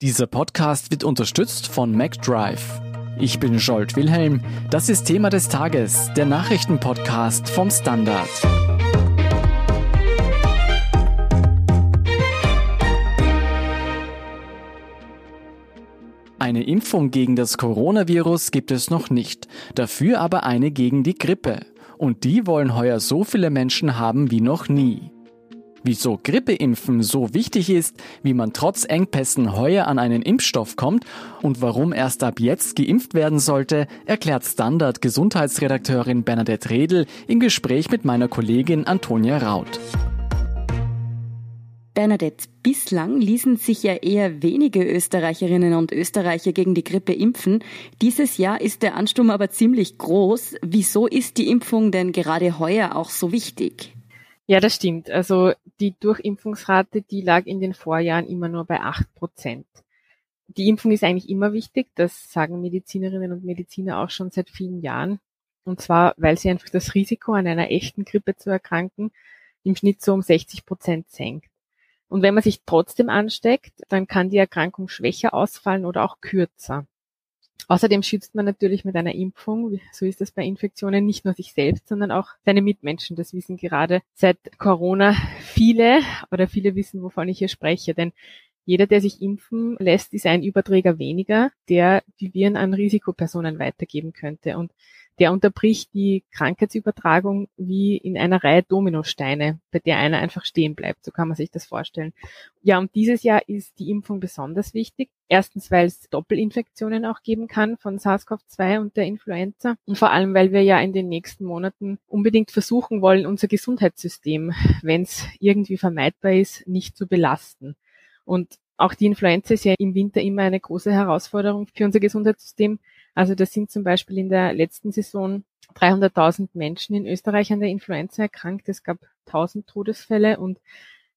Dieser Podcast wird unterstützt von MacDrive. Ich bin Scholt Wilhelm. Das ist Thema des Tages, der Nachrichtenpodcast vom Standard. Eine Impfung gegen das Coronavirus gibt es noch nicht, dafür aber eine gegen die Grippe. Und die wollen heuer so viele Menschen haben wie noch nie. Wieso Grippeimpfen so wichtig ist, wie man trotz Engpässen heuer an einen Impfstoff kommt und warum erst ab jetzt geimpft werden sollte, erklärt Standard Gesundheitsredakteurin Bernadette Redl im Gespräch mit meiner Kollegin Antonia Raut. Bernadette, bislang ließen sich ja eher wenige Österreicherinnen und Österreicher gegen die Grippe impfen. Dieses Jahr ist der Ansturm aber ziemlich groß. Wieso ist die Impfung denn gerade heuer auch so wichtig? Ja, das stimmt. Also die Durchimpfungsrate, die lag in den Vorjahren immer nur bei acht Prozent. Die Impfung ist eigentlich immer wichtig, das sagen Medizinerinnen und Mediziner auch schon seit vielen Jahren. Und zwar, weil sie einfach das Risiko an einer echten Grippe zu erkranken im Schnitt so um 60 Prozent senkt. Und wenn man sich trotzdem ansteckt, dann kann die Erkrankung schwächer ausfallen oder auch kürzer. Außerdem schützt man natürlich mit einer Impfung, so ist es bei Infektionen, nicht nur sich selbst, sondern auch seine Mitmenschen. Das wissen gerade seit Corona viele oder viele wissen, wovon ich hier spreche. Denn jeder, der sich impfen lässt, ist ein Überträger weniger, der die Viren an Risikopersonen weitergeben könnte. Und der unterbricht die Krankheitsübertragung wie in einer Reihe Dominosteine, bei der einer einfach stehen bleibt. So kann man sich das vorstellen. Ja, und dieses Jahr ist die Impfung besonders wichtig. Erstens, weil es Doppelinfektionen auch geben kann von SARS-CoV-2 und der Influenza. Und vor allem, weil wir ja in den nächsten Monaten unbedingt versuchen wollen, unser Gesundheitssystem, wenn es irgendwie vermeidbar ist, nicht zu belasten. Und auch die Influenza ist ja im Winter immer eine große Herausforderung für unser Gesundheitssystem. Also da sind zum Beispiel in der letzten Saison 300.000 Menschen in Österreich an der Influenza erkrankt. Es gab 1000 Todesfälle und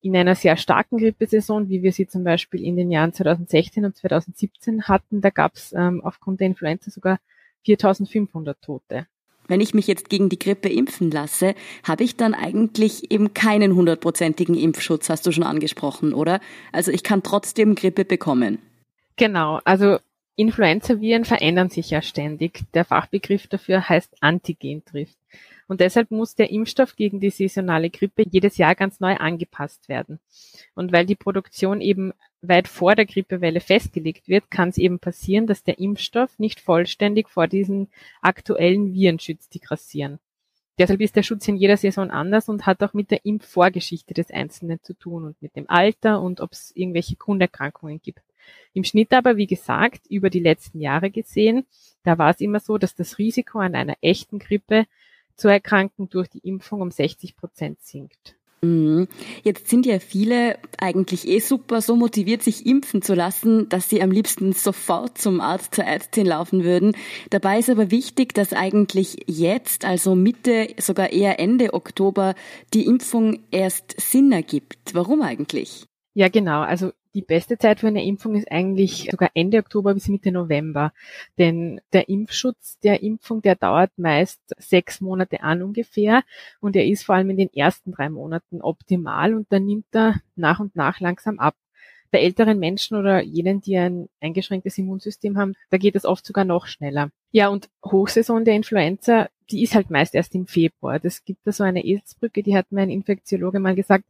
in einer sehr starken Grippesaison, wie wir sie zum Beispiel in den Jahren 2016 und 2017 hatten, da gab es ähm, aufgrund der Influenza sogar 4.500 Tote. Wenn ich mich jetzt gegen die Grippe impfen lasse, habe ich dann eigentlich eben keinen hundertprozentigen Impfschutz, hast du schon angesprochen, oder? Also ich kann trotzdem Grippe bekommen. Genau, also Influenza-Viren verändern sich ja ständig. Der Fachbegriff dafür heißt Antigentrift. Und deshalb muss der Impfstoff gegen die saisonale Grippe jedes Jahr ganz neu angepasst werden. Und weil die Produktion eben weit vor der Grippewelle festgelegt wird, kann es eben passieren, dass der Impfstoff nicht vollständig vor diesen aktuellen Viren schützt, die grassieren. Deshalb ist der Schutz in jeder Saison anders und hat auch mit der Impfvorgeschichte des Einzelnen zu tun und mit dem Alter und ob es irgendwelche Grunderkrankungen gibt. Im Schnitt aber, wie gesagt, über die letzten Jahre gesehen, da war es immer so, dass das Risiko an einer echten Grippe zu erkranken durch die Impfung um 60 Prozent sinkt. Mhm. Jetzt sind ja viele eigentlich eh super so motiviert, sich impfen zu lassen, dass sie am liebsten sofort zum Arzt, zur Ärztin laufen würden. Dabei ist aber wichtig, dass eigentlich jetzt, also Mitte, sogar eher Ende Oktober, die Impfung erst Sinn ergibt. Warum eigentlich? Ja, genau. Also die beste Zeit für eine Impfung ist eigentlich sogar Ende Oktober bis Mitte November. Denn der Impfschutz der Impfung, der dauert meist sechs Monate an ungefähr und er ist vor allem in den ersten drei Monaten optimal und dann nimmt er nach und nach langsam ab. Bei älteren Menschen oder jenen, die ein eingeschränktes Immunsystem haben, da geht es oft sogar noch schneller. Ja, und Hochsaison der Influenza, die ist halt meist erst im Februar. Das gibt da so eine Eselsbrücke, die hat mir ein Infektiologe mal gesagt,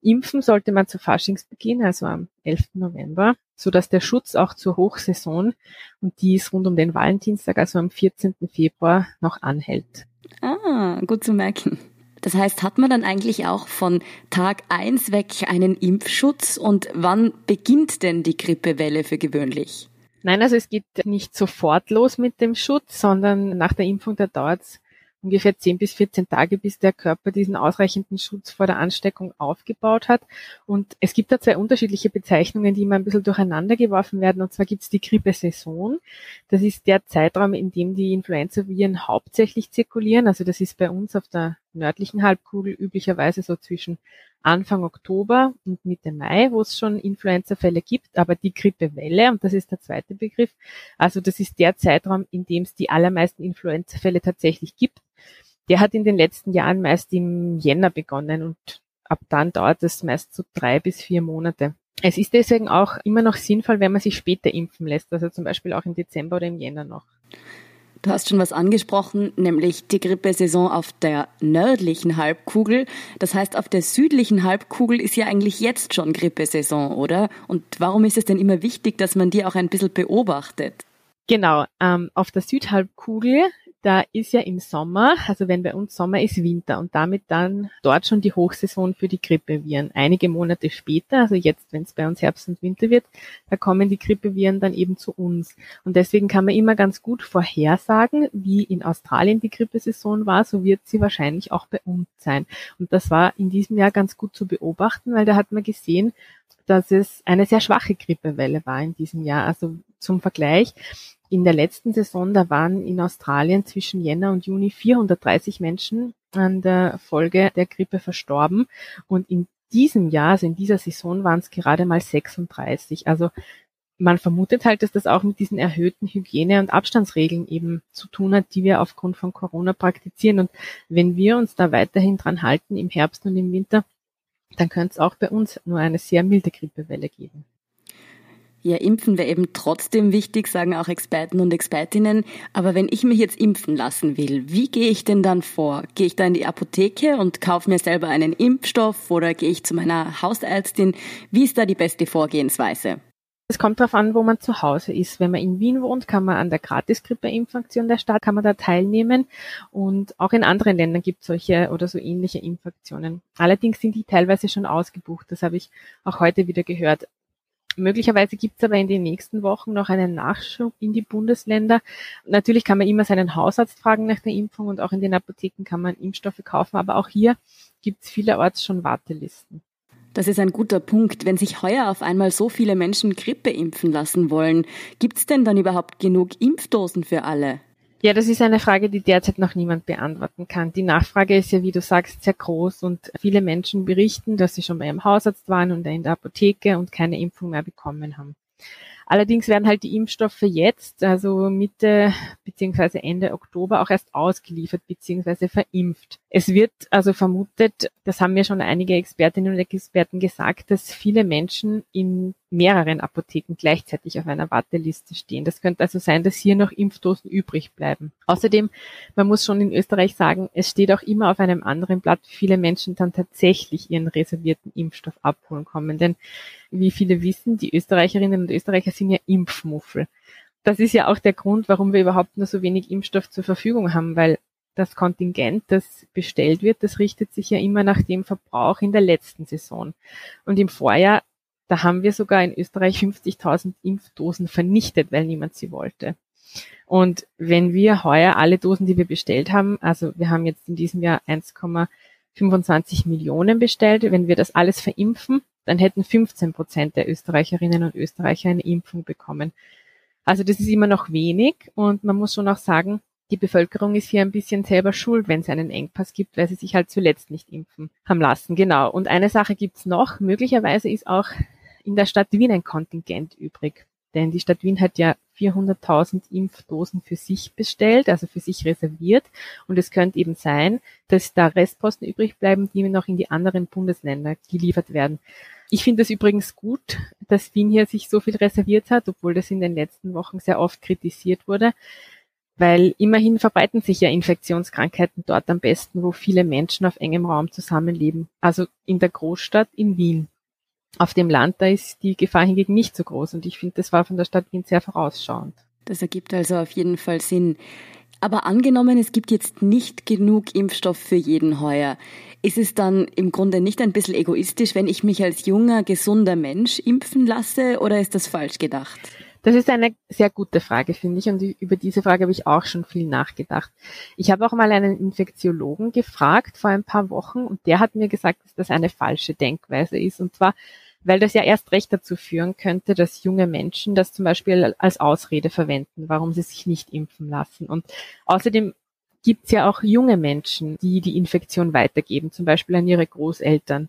impfen sollte man zu Faschingsbeginn, also am 11. November, so dass der Schutz auch zur Hochsaison, und die ist rund um den Valentinstag, also am 14. Februar, noch anhält. Ah, gut zu merken. Das heißt, hat man dann eigentlich auch von Tag eins weg einen Impfschutz und wann beginnt denn die Grippewelle für gewöhnlich? Nein, also es geht nicht sofort los mit dem Schutz, sondern nach der Impfung, da dauert es ungefähr 10 bis 14 Tage, bis der Körper diesen ausreichenden Schutz vor der Ansteckung aufgebaut hat. Und es gibt da zwei unterschiedliche Bezeichnungen, die immer ein bisschen durcheinander geworfen werden. Und zwar gibt es die Grippesaison. Das ist der Zeitraum, in dem die Influenza-Viren hauptsächlich zirkulieren. Also das ist bei uns auf der nördlichen Halbkugel üblicherweise so zwischen Anfang Oktober und Mitte Mai, wo es schon Influenza-Fälle gibt, aber die Grippewelle, und das ist der zweite Begriff, also das ist der Zeitraum, in dem es die allermeisten Influenza-Fälle tatsächlich gibt. Der hat in den letzten Jahren meist im Jänner begonnen und ab dann dauert es meist so drei bis vier Monate. Es ist deswegen auch immer noch sinnvoll, wenn man sich später impfen lässt, also zum Beispiel auch im Dezember oder im Jänner noch. Du hast schon was angesprochen, nämlich die Grippesaison auf der nördlichen Halbkugel. Das heißt, auf der südlichen Halbkugel ist ja eigentlich jetzt schon Grippesaison, oder? Und warum ist es denn immer wichtig, dass man die auch ein bisschen beobachtet? Genau, ähm, auf der Südhalbkugel da ist ja im Sommer, also wenn bei uns Sommer ist, Winter und damit dann dort schon die Hochsaison für die Grippeviren. Einige Monate später, also jetzt, wenn es bei uns Herbst und Winter wird, da kommen die Grippeviren dann eben zu uns. Und deswegen kann man immer ganz gut vorhersagen, wie in Australien die Grippesaison war, so wird sie wahrscheinlich auch bei uns sein. Und das war in diesem Jahr ganz gut zu beobachten, weil da hat man gesehen, dass es eine sehr schwache Grippewelle war in diesem Jahr. Also zum Vergleich, in der letzten Saison, da waren in Australien zwischen Jänner und Juni 430 Menschen an der Folge der Grippe verstorben. Und in diesem Jahr, also in dieser Saison, waren es gerade mal 36. Also man vermutet halt, dass das auch mit diesen erhöhten Hygiene- und Abstandsregeln eben zu tun hat, die wir aufgrund von Corona praktizieren. Und wenn wir uns da weiterhin dran halten im Herbst und im Winter, dann könnte es auch bei uns nur eine sehr milde Grippewelle geben. Ja, impfen wäre eben trotzdem wichtig, sagen auch Experten und Expertinnen. Aber wenn ich mich jetzt impfen lassen will, wie gehe ich denn dann vor? Gehe ich da in die Apotheke und kaufe mir selber einen Impfstoff oder gehe ich zu meiner Hausärztin? Wie ist da die beste Vorgehensweise? Es kommt darauf an, wo man zu Hause ist. Wenn man in Wien wohnt, kann man an der Gratis-Grippe-Impfaktion der Stadt, kann man da teilnehmen. Und auch in anderen Ländern gibt es solche oder so ähnliche Impfaktionen. Allerdings sind die teilweise schon ausgebucht. Das habe ich auch heute wieder gehört. Möglicherweise gibt es aber in den nächsten Wochen noch einen Nachschub in die Bundesländer. Natürlich kann man immer seinen Hausarzt fragen nach der Impfung und auch in den Apotheken kann man Impfstoffe kaufen, aber auch hier gibt es vielerorts schon Wartelisten. Das ist ein guter Punkt. Wenn sich heuer auf einmal so viele Menschen Grippe impfen lassen wollen, gibt es denn dann überhaupt genug Impfdosen für alle? Ja, das ist eine Frage, die derzeit noch niemand beantworten kann. Die Nachfrage ist ja, wie du sagst, sehr groß und viele Menschen berichten, dass sie schon bei ihrem Hausarzt waren und in der Apotheke und keine Impfung mehr bekommen haben. Allerdings werden halt die Impfstoffe jetzt, also Mitte beziehungsweise Ende Oktober, auch erst ausgeliefert beziehungsweise verimpft. Es wird also vermutet, das haben mir schon einige Expertinnen und Experten gesagt, dass viele Menschen in mehreren Apotheken gleichzeitig auf einer Warteliste stehen. Das könnte also sein, dass hier noch Impfdosen übrig bleiben. Außerdem, man muss schon in Österreich sagen, es steht auch immer auf einem anderen Blatt, wie viele Menschen dann tatsächlich ihren reservierten Impfstoff abholen kommen. Denn wie viele wissen, die Österreicherinnen und Österreicher sind ja Impfmuffel. Das ist ja auch der Grund, warum wir überhaupt nur so wenig Impfstoff zur Verfügung haben, weil das Kontingent, das bestellt wird, das richtet sich ja immer nach dem Verbrauch in der letzten Saison. Und im Vorjahr da haben wir sogar in Österreich 50.000 Impfdosen vernichtet, weil niemand sie wollte. Und wenn wir heuer alle Dosen, die wir bestellt haben, also wir haben jetzt in diesem Jahr 1,25 Millionen bestellt, wenn wir das alles verimpfen, dann hätten 15 Prozent der Österreicherinnen und Österreicher eine Impfung bekommen. Also das ist immer noch wenig und man muss schon auch sagen, die Bevölkerung ist hier ein bisschen selber schuld, wenn es einen Engpass gibt, weil sie sich halt zuletzt nicht impfen haben lassen. Genau. Und eine Sache gibt's noch. Möglicherweise ist auch in der Stadt Wien ein Kontingent übrig. Denn die Stadt Wien hat ja 400.000 Impfdosen für sich bestellt, also für sich reserviert. Und es könnte eben sein, dass da Restposten übrig bleiben, die noch in die anderen Bundesländer geliefert werden. Ich finde es übrigens gut, dass Wien hier sich so viel reserviert hat, obwohl das in den letzten Wochen sehr oft kritisiert wurde, weil immerhin verbreiten sich ja Infektionskrankheiten dort am besten, wo viele Menschen auf engem Raum zusammenleben, also in der Großstadt in Wien. Auf dem Land, da ist die Gefahr hingegen nicht so groß und ich finde, das war von der Stadt Wien sehr vorausschauend. Das ergibt also auf jeden Fall Sinn. Aber angenommen, es gibt jetzt nicht genug Impfstoff für jeden heuer. Ist es dann im Grunde nicht ein bisschen egoistisch, wenn ich mich als junger, gesunder Mensch impfen lasse oder ist das falsch gedacht? Das ist eine sehr gute Frage, finde ich, und über diese Frage habe ich auch schon viel nachgedacht. Ich habe auch mal einen Infektiologen gefragt vor ein paar Wochen und der hat mir gesagt, dass das eine falsche Denkweise ist. Und zwar, weil das ja erst recht dazu führen könnte, dass junge Menschen das zum Beispiel als Ausrede verwenden, warum sie sich nicht impfen lassen. Und außerdem gibt es ja auch junge Menschen, die die Infektion weitergeben, zum Beispiel an ihre Großeltern.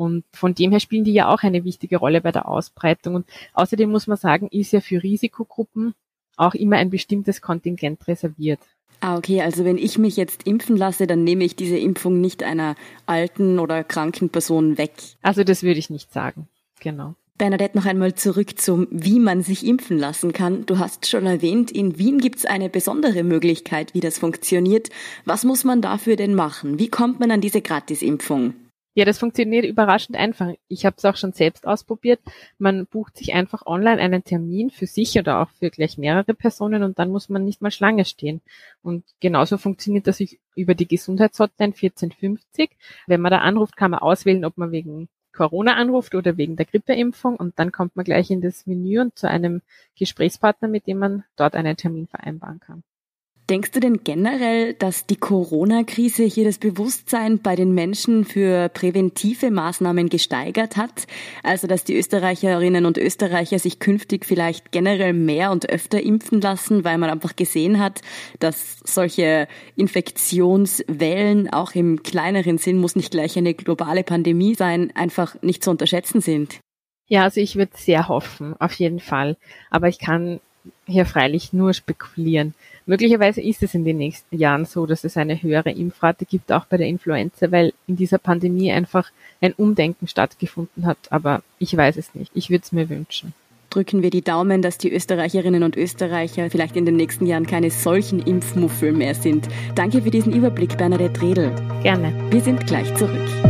Und von dem her spielen die ja auch eine wichtige Rolle bei der Ausbreitung. Und außerdem muss man sagen, ist ja für Risikogruppen auch immer ein bestimmtes Kontingent reserviert. Ah, okay. Also wenn ich mich jetzt impfen lasse, dann nehme ich diese Impfung nicht einer alten oder kranken Person weg. Also das würde ich nicht sagen. Genau. Bernadette, noch einmal zurück zum, wie man sich impfen lassen kann. Du hast schon erwähnt, in Wien gibt es eine besondere Möglichkeit, wie das funktioniert. Was muss man dafür denn machen? Wie kommt man an diese Gratisimpfung? Ja, das funktioniert überraschend einfach. Ich habe es auch schon selbst ausprobiert. Man bucht sich einfach online einen Termin für sich oder auch für gleich mehrere Personen und dann muss man nicht mal Schlange stehen. Und genauso funktioniert das über die Gesundheitshotline 1450. Wenn man da anruft, kann man auswählen, ob man wegen Corona anruft oder wegen der Grippeimpfung und dann kommt man gleich in das Menü und zu einem Gesprächspartner, mit dem man dort einen Termin vereinbaren kann. Denkst du denn generell, dass die Corona-Krise hier das Bewusstsein bei den Menschen für präventive Maßnahmen gesteigert hat? Also, dass die Österreicherinnen und Österreicher sich künftig vielleicht generell mehr und öfter impfen lassen, weil man einfach gesehen hat, dass solche Infektionswellen auch im kleineren Sinn, muss nicht gleich eine globale Pandemie sein, einfach nicht zu unterschätzen sind? Ja, also ich würde sehr hoffen, auf jeden Fall. Aber ich kann hier freilich nur spekulieren. Möglicherweise ist es in den nächsten Jahren so, dass es eine höhere Impfrate gibt, auch bei der Influenza, weil in dieser Pandemie einfach ein Umdenken stattgefunden hat. Aber ich weiß es nicht. Ich würde es mir wünschen. Drücken wir die Daumen, dass die Österreicherinnen und Österreicher vielleicht in den nächsten Jahren keine solchen Impfmuffel mehr sind. Danke für diesen Überblick, Bernadette Redl. Gerne. Wir sind gleich zurück.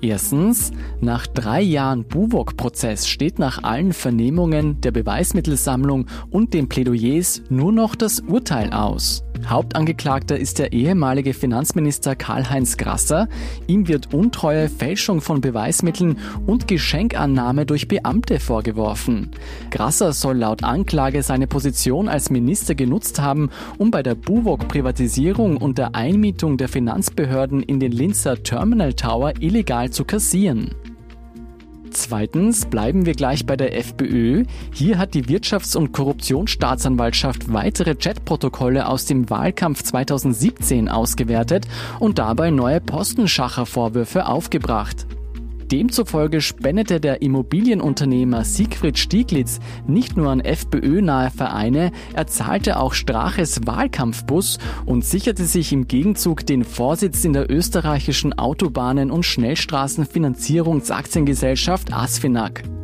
Erstens, nach drei Jahren Buwok-Prozess steht nach allen Vernehmungen der Beweismittelsammlung und den Plädoyers nur noch das Urteil aus. Hauptangeklagter ist der ehemalige Finanzminister Karl-Heinz Grasser. Ihm wird Untreue, Fälschung von Beweismitteln und Geschenkannahme durch Beamte vorgeworfen. Grasser soll laut Anklage seine Position als Minister genutzt haben, um bei der Buwok-Privatisierung und der Einmietung der Finanzbehörden in den Linzer Terminal Tower illegal zu kassieren. Zweitens bleiben wir gleich bei der FPÖ. Hier hat die Wirtschafts- und Korruptionsstaatsanwaltschaft weitere Chatprotokolle aus dem Wahlkampf 2017 ausgewertet und dabei neue Postenschacher-Vorwürfe aufgebracht. Demzufolge spendete der Immobilienunternehmer Siegfried Stieglitz nicht nur an FPÖ-nahe Vereine, er zahlte auch Straches Wahlkampfbus und sicherte sich im Gegenzug den Vorsitz in der österreichischen Autobahnen- und Schnellstraßenfinanzierungsaktiengesellschaft ASFINAG.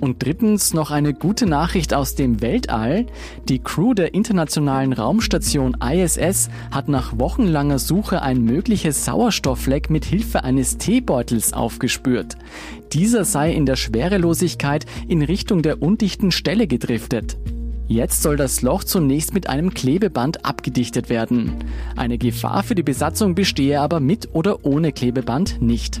Und drittens noch eine gute Nachricht aus dem Weltall. Die Crew der internationalen Raumstation ISS hat nach wochenlanger Suche ein mögliches Sauerstoffleck mit Hilfe eines Teebeutels aufgespürt. Dieser sei in der Schwerelosigkeit in Richtung der undichten Stelle gedriftet. Jetzt soll das Loch zunächst mit einem Klebeband abgedichtet werden. Eine Gefahr für die Besatzung bestehe aber mit oder ohne Klebeband nicht.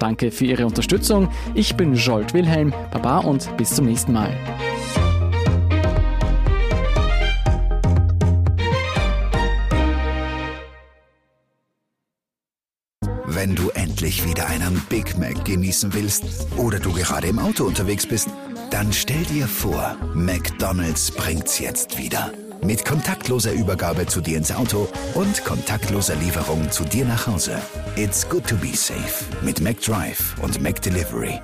Danke für Ihre Unterstützung. Ich bin Jolt Wilhelm. Baba und bis zum nächsten Mal. Wenn du endlich wieder einen Big Mac genießen willst oder du gerade im Auto unterwegs bist, dann stell dir vor, McDonald's bringt's jetzt wieder. Mit kontaktloser Übergabe zu dir ins Auto und kontaktloser Lieferung zu dir nach Hause. It's good to be safe mit McDrive und McDelivery.